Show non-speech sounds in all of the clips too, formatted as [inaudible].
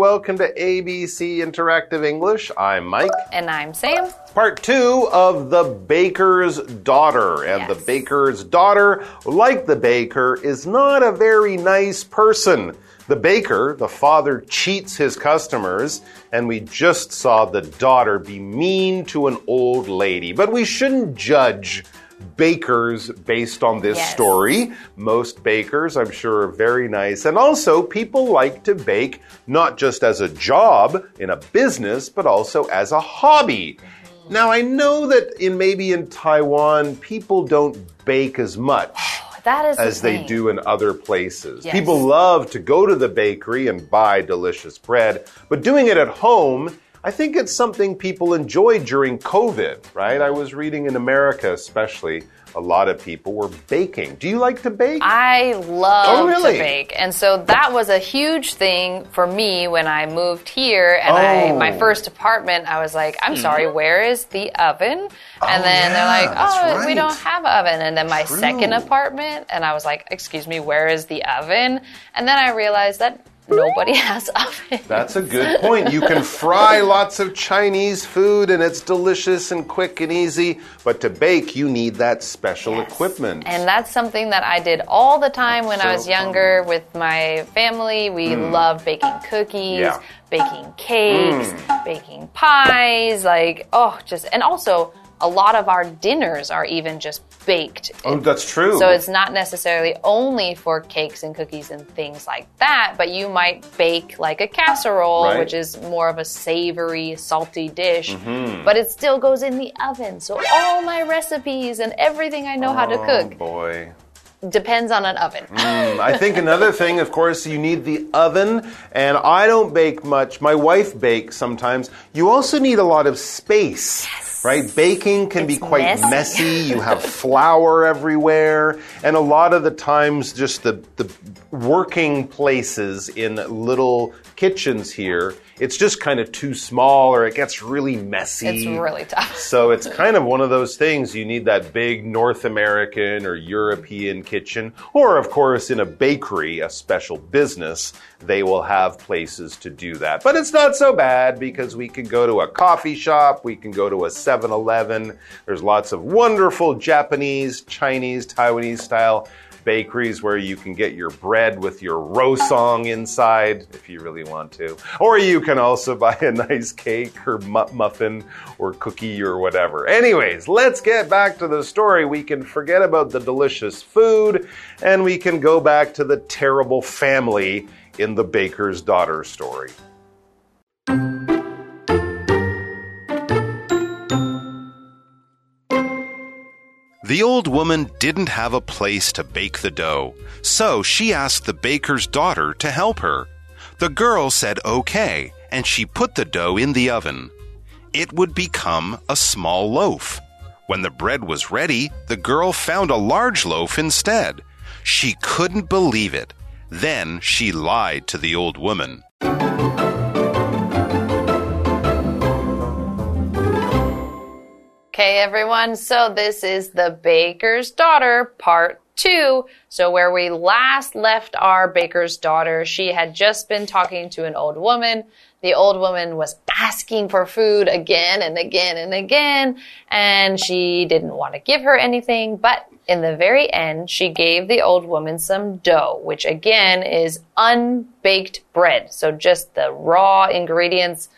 Welcome to ABC Interactive English. I'm Mike. And I'm Sam. Part two of The Baker's Daughter. And Yes. the baker's daughter, like the baker, is not a very nice person. The baker, the father, cheats his customers, and we just saw the daughter be mean to an old lady. But we shouldn't judge bakers based on this Yes. story. Most bakers, I'm sure, are very nice. And also, people like to bake not just as a job in a business, but also as a hobby. Mm-hmm. Now, I know that in maybe in Taiwan, people don't bake as much [sighs] That is the as they do in other places. Yes. People love to go to the bakery and buy delicious bread, but doing it at home, I think it's something people enjoyed during COVID, right? I was reading in America, especially, a lot of people were baking. Do you like to bake? I love Oh, really? to bake. And so that was a huge thing for me when I moved here and I Oh. my first apartment, I was like, I'm hmm. sorry, where is the oven? And Oh, then they're like, Oh, we don't have oven. And then my True. second apartment and I was like, excuse me, where is the oven? And then I realized that nobody [laughs] has oven. That's a good point. You can fry lots of Chinese food and it's delicious and quick and easy, but to bake, you need that special Yes. equipment. And that's something that I did all the time when I was younger with my family. We hmm. loved baking cookies, Yeah. baking cakes, hmm. baking pies, like, oh, just, and also a lot of our dinners are even just baked. oh, that's true. So it's not necessarily only for cakes and cookies and things like that, but you might bake like a casserole, Right. which is more of a savory, salty dish, Mm-hmm. but it still goes in the oven. So all my recipes and everything I know how to Oh, cook boy. depends on an oven. Mm, I think another thing, of course, you need the oven, and I don't bake much. My wife bakes sometimes. You also need a lot of space. Right? Baking can be quite messy. messy. You [laughs] have flour everywhere. And a lot of the times, just the, the working places in little kitchens here, it's just kind of too small or it gets really messy. It's really tough. So it's kind of one of those things. You need that big North American or European kitchen, or of course, in a bakery, a special business, they will have places to do that. But it's not so bad because we can go to a coffee shop, we can go to a 7 Eleven. There's lots of wonderful Japanese, Chinese, Taiwanese style bakeries where you can get your bread with your rousong inside if you really want to. Or you can also [laughs] buy a nice cake or mu- muffin or cookie or whatever. Anyways, let's get back to the story. We can forget about the delicious food and we can go back to the terrible family in the baker's daughter story. The old woman didn't have a place to bake the dough, so she asked the baker's daughter to help her. The girl said okay, and she put the dough in the oven. It would become a small loaf. When the bread was ready, the girl found a large loaf instead. She couldn't believe it. Then she lied to the old woman. Okay, everyone. So this is the baker's daughter, part two. So where we last left our baker's daughter, she had just been talking to an old woman. The old woman was asking for food again and again and again, and she didn't want to give her anything, but in the very end, she gave the old woman some dough, which again is unbaked bread. So just the raw ingredients.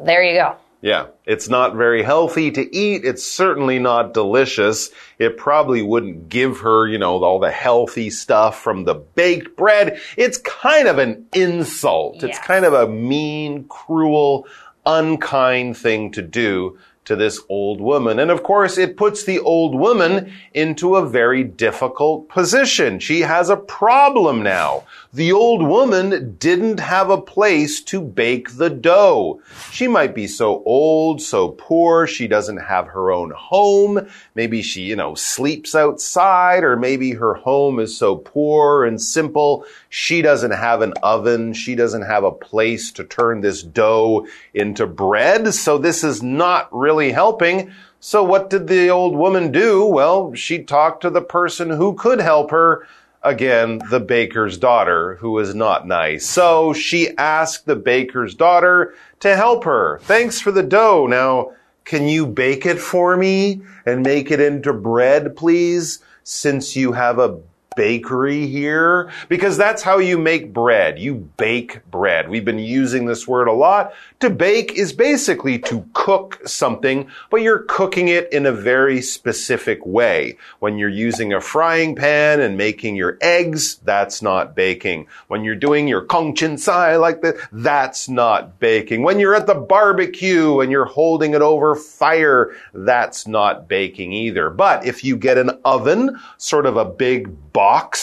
There you go. Yeah, it's not very healthy to eat. It's certainly not delicious. It probably wouldn't give her, you know, all the healthy stuff from the baked bread. It's kind of an insult. It's kind of a mean, cruel, unkind thing to do to this old woman. And of course, it puts the old woman into a very difficult position. She has a problem now. The old woman didn't have a place to bake the dough. She might be so old, so poor, she doesn't have her own home. Maybe she, you know, sleeps outside, or maybe her home is so poor and simple, she doesn't have an oven, she doesn't have a place to turn this dough into bread. So this is not really helping. So what did the old woman do? Well, she talked to the person who could help her again, the baker's daughter, who was not nice. So she asked the baker's daughter to help her. Thanks for the dough. Now, can you bake it for me and make it into bread, please? Since you have a bakery here because that's how you make bread. You bake bread. We've been using this word a lot. To bake is basically to cook something, but you're cooking it in a very specific way. When you're using a frying pan and making your eggs, that's not baking. When you're doing your kong chin sai like that, that's not baking. When you're at the barbecue and you're holding it over fire, that's not baking either. But if you get an oven, sort of a big box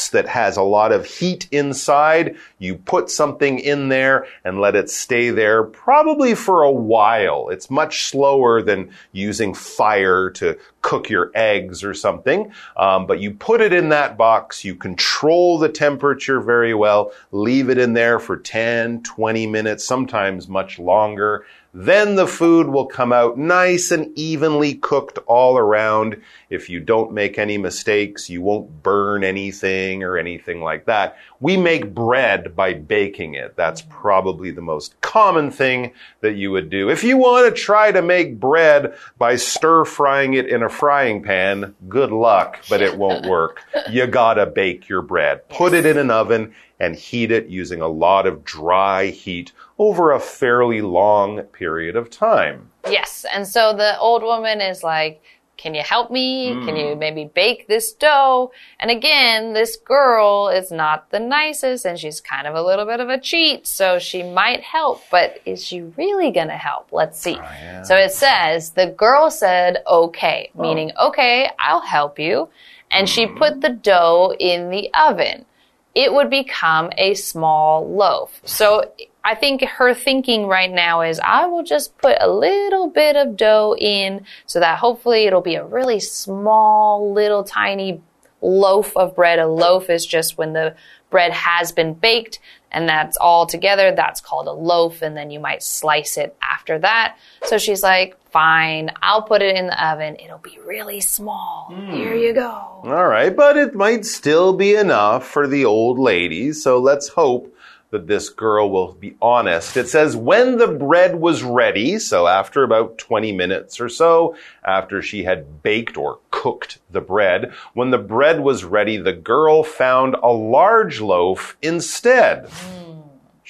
that has a lot of heat inside. You put something in there and let it stay there probably for a while. It's much slower than using fire to cook your eggs or something. Um, but you put it in that box, you control the temperature very well, leave it in there for 10, 20 minutes, sometimes much longer. Then the food will come out nice and evenly cooked all around. If you don't make any mistakes, you won't burn anything or anything like that. We make bread by baking it. That's probably the most common thing that you would do. If you want to try to make bread by stir frying it in a frying pan, good luck, but it won't [laughs] work. You gotta bake your bread. Put it in an oven and heat it using a lot of dry heat over a fairly long period of time. Yes. And so the old woman is like, can you help me? Mm. Can you maybe bake this dough? And again, this girl is not the nicest and she's kind of a little bit of a cheat. So she might help, but is she really going to help? Let's see. Oh, yeah. So it says the girl said, okay, oh. meaning, okay, I'll help you. And mm. she hmm. put the dough in the oven it would become a small loaf. So I think her thinking right now is I will just put a little bit of dough in so that hopefully it'll be a really small, little tiny loaf of bread. A loaf is just when the bread has been baked and that's all together. That's called a loaf. And then you might slice it after that. So she's like, fine, I'll put it in the oven. It'll be really small. Mm. Here you go. All right. But it might still be enough for the old lady. So let's hope that this girl will be honest. It says, when the bread was ready, so after about 20 minutes or so, after she had baked or cooked the bread, when the bread was ready, the girl found a large loaf instead. Mm.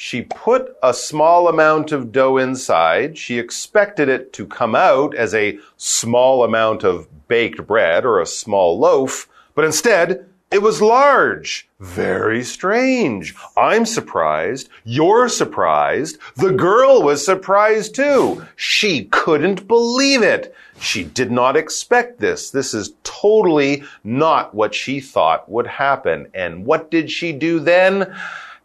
She put a small amount of dough inside. She expected it to come out as a small amount of baked bread or a small loaf, but instead, it was large. Very strange. I'm surprised. You're surprised. The girl was surprised too. She couldn't believe it. She did not expect this. This is totally not what she thought would happen. And what did she do then?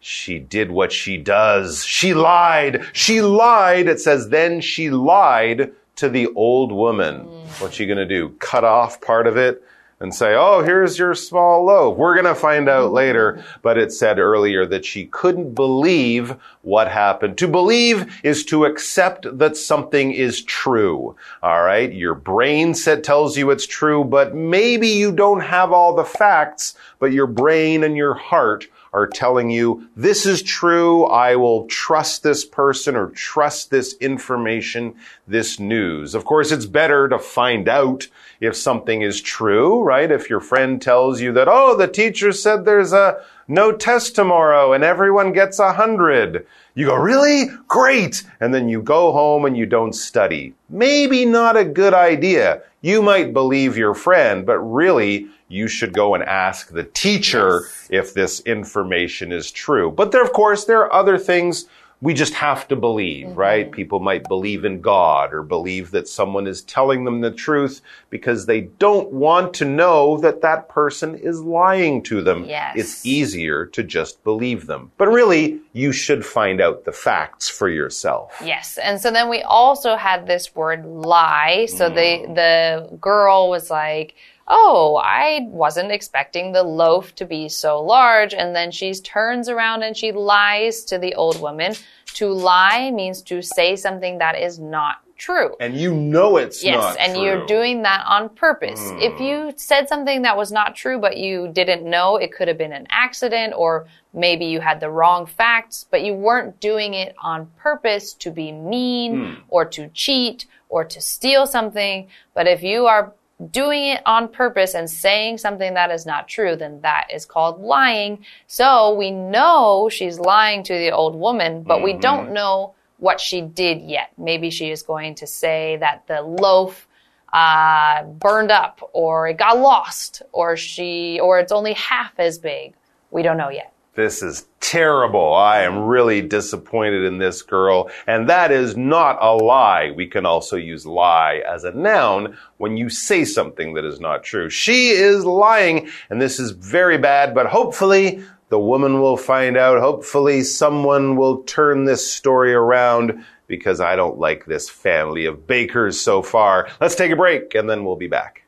She did what she does. She lied. She lied. It says, then she lied to the old woman. What's she gonna do? Cut off part of it? and say, Oh, here's your small loaf. We're going to find out later. But it said earlier that she couldn't believe what happened. To believe is to accept that something is true. All right. Your brain set tells you it's true, but maybe you don't have all the facts, but your brain and your heart are telling you, this is true, I will trust this person or trust this information, this news. Of course, it's better to find out if something is true, right? If your friend tells you that, oh, the teacher said there's a no test tomorrow and everyone gets a hundred. You go, really? Great. And then you go home and you don't study. Maybe not a good idea. You might believe your friend, but really you should go and ask the teacher yes. if this information is true. But there, of course, there are other things we just have to believe, mm-hmm. right? People might believe in God or believe that someone is telling them the truth because they don't want to know that that person is lying to them. Yes. It's easier to just believe them. But really, you should find out the facts for yourself. Yes. And so then we also had this word lie. So mm. the, the girl was like, oh, I wasn't expecting the loaf to be so large. And then she turns around and she lies to the old woman. To lie means to say something that is not true. And you know it's Yes, and true. you're doing that on purpose. Hmm. If you said something that was not true, but you didn't know, it could have been an accident, or maybe you had the wrong facts, but you weren't doing it on purpose to be mean, hmm. or to cheat, or to steal something. But if you are doing it on purpose and saying something that is not true, then that is called lying. So we know she's lying to the old woman, but we don't know what she did yet. Maybe she is going to say that the loaf uh, burned up, or it got lost, or she, or it's only half as big. We don't know yet. This is terrible. I am really disappointed in this girl. And that is not a lie. We can also use lie as a noun when you say something that is not true. She is lying, and this is very bad, but hopefully the woman will find out. Hopefully someone will turn this story around because I don't like this family of bakers so far. Let's take a break and then we'll be back.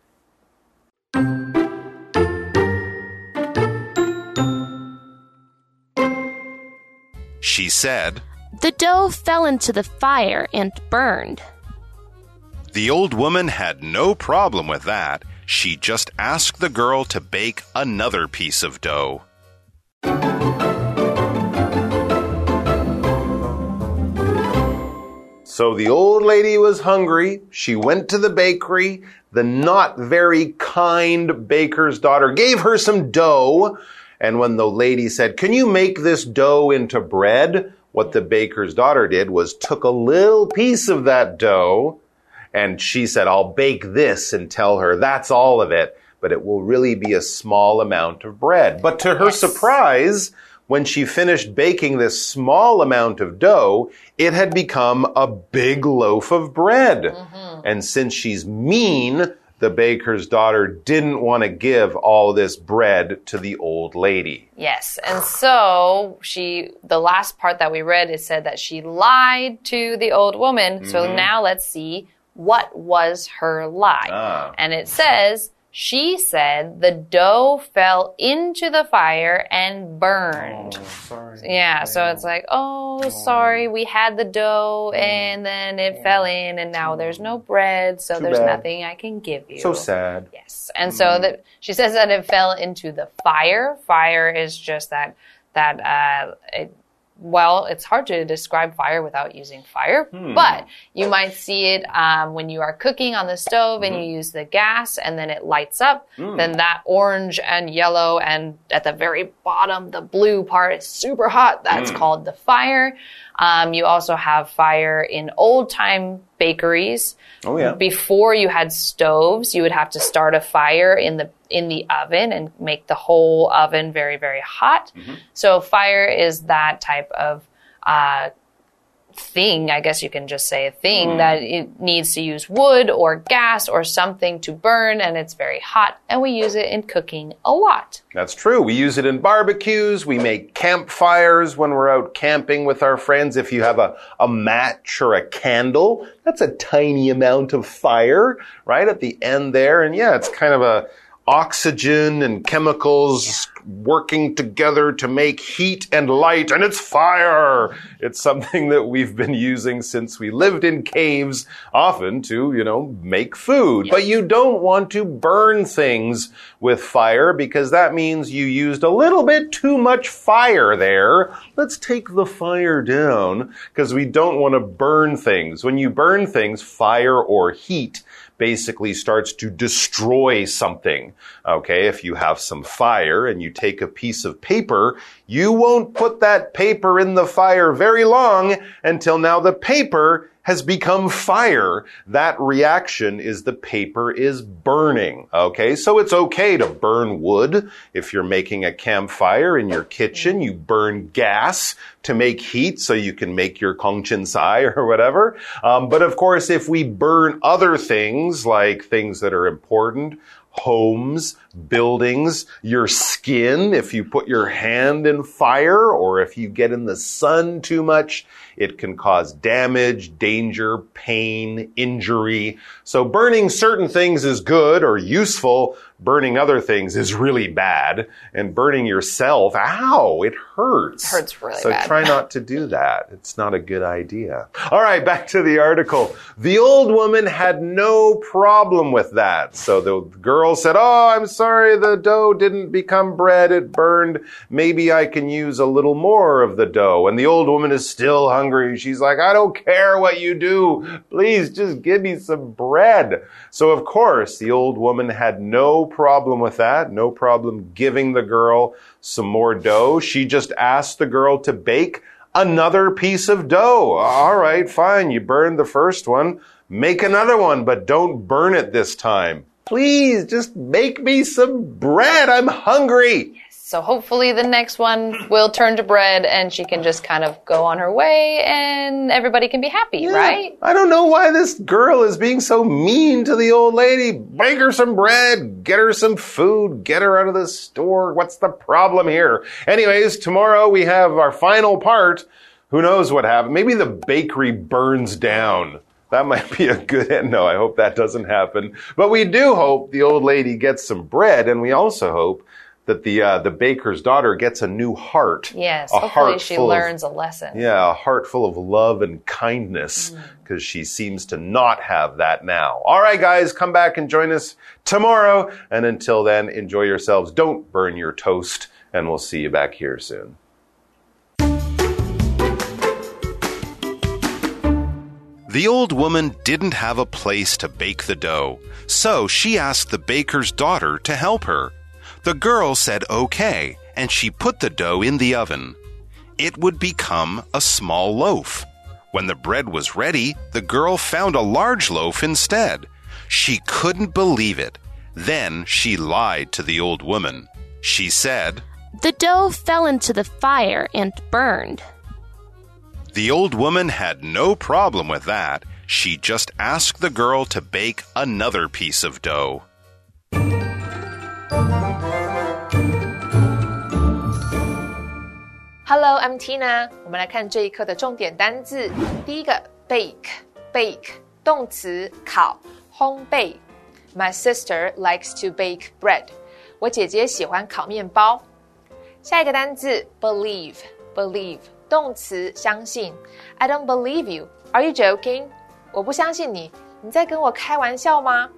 She said, The dough fell into the fire and burned. The old woman had no problem with that. She just asked the girl to bake another piece of dough. So the old lady was hungry. She went to the bakery. The not very kind baker's daughter gave her some dough. And when the lady said, Can you make this dough into bread? What the baker's daughter did was took a little piece of that dough and she said, I'll bake this and tell her that's all of it, but it will really be a small amount of bread. But to her Yes. surprise, when she finished baking this small amount of dough, it had become a big loaf of bread. Mm-hmm. And since she's mean, the baker's daughter didn't want to give all this bread to the old lady. Yes. And so she, the last part that we read, it said that she lied to the old woman. So now let's see what was her lie. Ah. And it says, she said the dough fell into the fire and burned. sorry. Yeah, so it's like, oh, sorry, we had the dough and then it fell in and now there's no bread, so there's bad. nothing I can give you. So sad. Yes. And so that she says that it fell into the fire. Fire is just that that uh it, well, it's hard to describe fire without using fire, but you might see it um, when you are cooking on the stove and you use the gas and then it lights up. Then that orange and yellow and at the very bottom, the blue part is super hot. That's called the fire. Um, you also have fire in old time bakeries. Oh, yeah. Before you had stoves, you would have to start a fire in the in the oven and make the whole oven very very hot. So fire is that type of uh, thing. I guess you can just say a thing that it needs to use wood or gas or something to burn, and it's very hot. And we use it in cooking a lot. That's true. We use it in barbecues. We make campfires when we're out camping with our friends. If you have a, a match or a candle, that's a tiny amount of fire right at the end there. And yeah, it's kind of a oxygen and chemicals working together to make heat and light, and it's fire. It's something that we've been using since we lived in caves, often to, you know, make food. But you don't want to burn things with fire because that means you used a little bit too much fire there. Let's take the fire down because we don't want to burn things. When you burn things, fire or heat basically starts to destroy something. Okay, if you have some fire and you take a piece of paper, you won't put that paper in the fire very long until now the paper has become fire. That reaction is the paper is burning. Okay, so it's okay to burn wood. If you're making a campfire in your kitchen, you burn gas to make heat so you can make your sai or whatever. Um, but of course, if we burn other things like things that are important, homes, buildings, your skin, if you put your hand in fire or if you get in the sun too much, it can cause damage, danger, pain, injury. So burning certain things is good or useful. Burning other things is really bad. And burning yourself, ow, it hurts. It hurts really so bad. try not to do that. It's not a good idea. All right, back to the article. The old woman had no problem with that. So the girl said, Oh, I'm sorry, the dough didn't become bread. It burned. Maybe I can use a little more of the dough. And the old woman is still hungry. She's like, I don't care what you do. Please just give me some bread. So of course, the old woman had no problem with that. No problem giving the girl some more dough. She just asked the girl to bake another piece of dough. All right, fine. You burned the first one. Make another one, but don't burn it this time. Please just make me some bread. I'm hungry. So hopefully the next one will turn to bread and she can just kind of go on her way and everybody can be happy, right? I don't know why this girl is being so mean to the old lady. Bake her some bread, get her some food, get her out of the store. What's the problem here? Anyways, tomorrow we have our final part. Who knows what happened? Maybe the bakery burns down. That might be a good end. No, I hope that doesn't happen. But we do hope the old lady gets some bread, and we also hope that the uh, the baker's daughter gets a new heart. Yes, a hopefully heart she full of- learns a lesson. yeah, a heart full of love and kindness because she seems to not have that now. All right, guys, come back and join us tomorrow. And until then, enjoy yourselves. Don't burn your toast, and we'll see you back here soon. The old woman didn't have a place to bake the dough, so she asked the baker's daughter to help her. The girl said okay, and she put the dough in the oven. It would become a small loaf. When the bread was ready, the girl found a large loaf instead. She couldn't believe it. Then she lied to the old woman. She said, The dough fell into the fire and burned. The old woman had no problem with that. She just asked the girl to bake another piece of dough. Hello, I'm Tina。我们来看这一课的重点单字。第一个，bake，bake，动词，烤，烘焙。My sister likes to bake bread。我姐姐喜欢烤面包。下一个单字，believe，believe， 动词，相信。I don't believe you. Are you joking? 我不相信你，你在跟我开玩笑吗？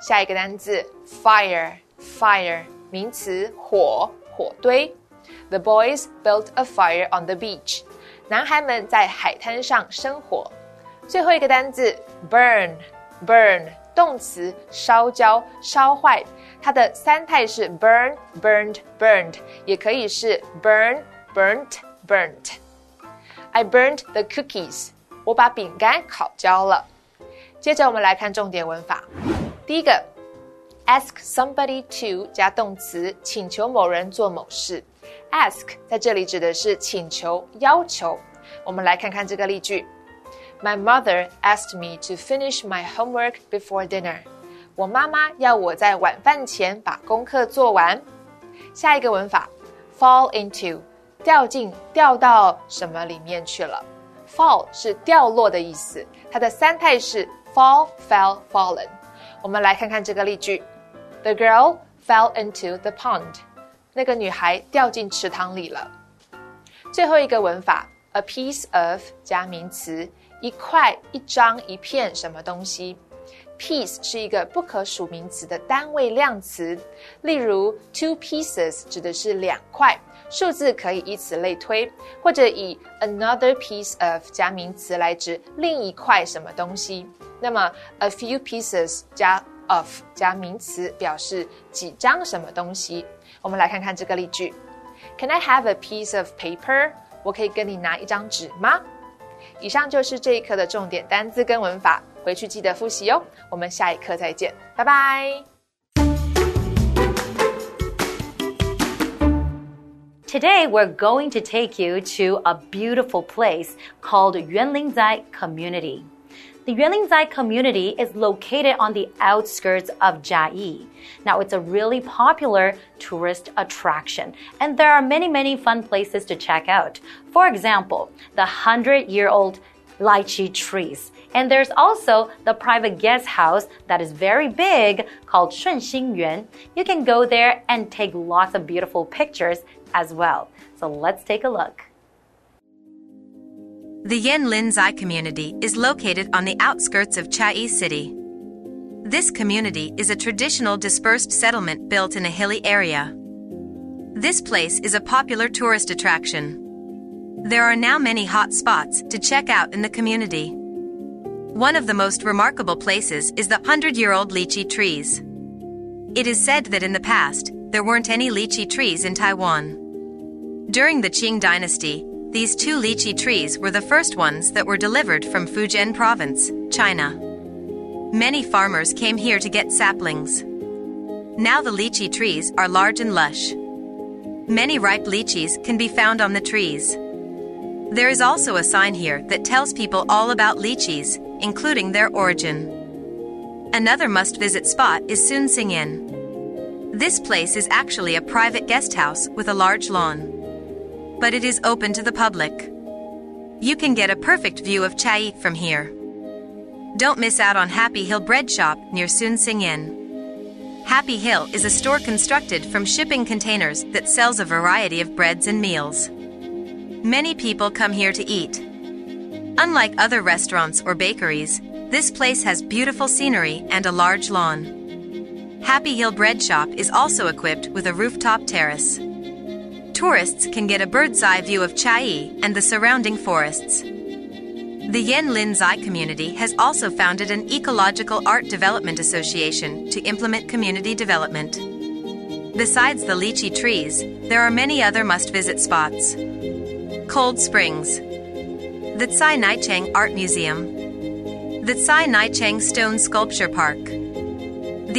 下一个单字，fire，fire，名词，火，火堆。The boys built a fire on the beach. 男孩们在海滩上生火。最后一个单字，burn，burn，动词，烧焦、烧坏。它的三态是 burn、burned、burned，也可以是 burn、 burnt、burnt。I burned the cookies. 我把饼干烤焦了。接着我们来看重点文法。第一个，ask somebody to 加动词，请求某人做某事。ask 在这里指的是请求、要求。我们来看看这个例句：My mother asked me to finish my homework before dinner。我妈妈要我在晚饭前把功课做完。下一个文法，fall into， 掉进、掉到什么里面去了？fall 是掉落的意思，它的三态是 fall、fell、fallen。我们来看看这个例句：The girl fell into the pond。那个女孩掉进池塘里了。最后一个文法，a piece of 加名词，一块、一张、一片什么东西。piece 是一个不可数名词的单位量词，例如 two pieces 指的是两块，数字可以以此类推，或者以 another piece of 加名词来指另一块什么东西。那么 a few pieces 加 of 加名词表示几张什么东西。我们来看看这个例句：Can I have a piece of paper？我可以跟你拿一张纸吗？以上就是这一课的重点单字跟文法，回去记得复习哦。我们下一课再见，拜拜。Today, we're going to take you to a beautiful place called Yuanlingzai Community. The Yuanlingzai community is located on the outskirts of Jiayi. Now, it's a really popular tourist attraction, and there are many, many fun places to check out. For example, the 100 year old lychee trees. And there's also the private guest house that is very big called Shunxing Yuan. You can go there and take lots of beautiful pictures as well. So let's take a look. The Yen Linzai community is located on the outskirts of Chiayi City. This community is a traditional dispersed settlement built in a hilly area. This place is a popular tourist attraction. There are now many hot spots to check out in the community. One of the most remarkable places is the 100 year old lychee trees. It is said that in the past, there weren't any lychee trees in Taiwan. During the Qing dynasty, these two lychee trees were the first ones that were delivered from Fujian province, China. Many farmers came here to get saplings. Now the lychee trees are large and lush. Many ripe lychees can be found on the trees. There is also a sign here that tells people all about lychees, including their origin. Another must visit spot is Sun. This place is actually a private guest house with a large lawn. But it is open to the public. You can get a perfect view of Chiayi from here. Don't miss out on Happy Hill Bread Shop near Sun Sing Inn. Happy Hill is a store constructed from shipping containers that sells a variety of breads and meals. Many people come here to eat. Unlike other restaurants or bakeries, this place has beautiful scenery and a large lawn. Happy Hill Bread Shop is also equipped with a rooftop terrace. Tourists can get a bird's eye view of Chiayi and the surrounding forests. The Yen Lin Zai community has also founded an Ecological Art Development Association to implement community development. Besides the lychee trees, there are many other must visit spots. Cold Springs, the Tsai Naicheng Art Museum, the Tsai Naicheng Stone Sculpture Park.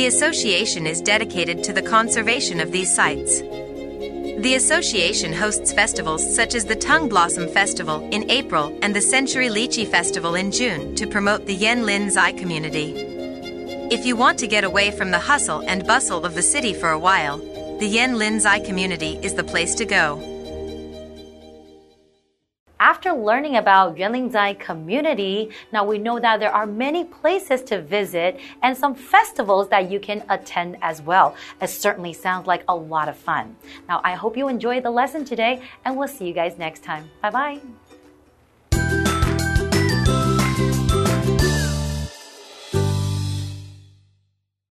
The association is dedicated to the conservation of these sites. The association hosts festivals such as the Tung Blossom Festival in April and the Century Lychee Festival in June to promote the Yen Lin Zai community. If you want to get away from the hustle and bustle of the city for a while, the Yen Lin Zai community is the place to go. After learning about Yuanlingzai community, now we know that there are many places to visit and some festivals that you can attend as well. It certainly sounds like a lot of fun. Now, I hope you enjoyed the lesson today and we'll see you guys next time. Bye bye.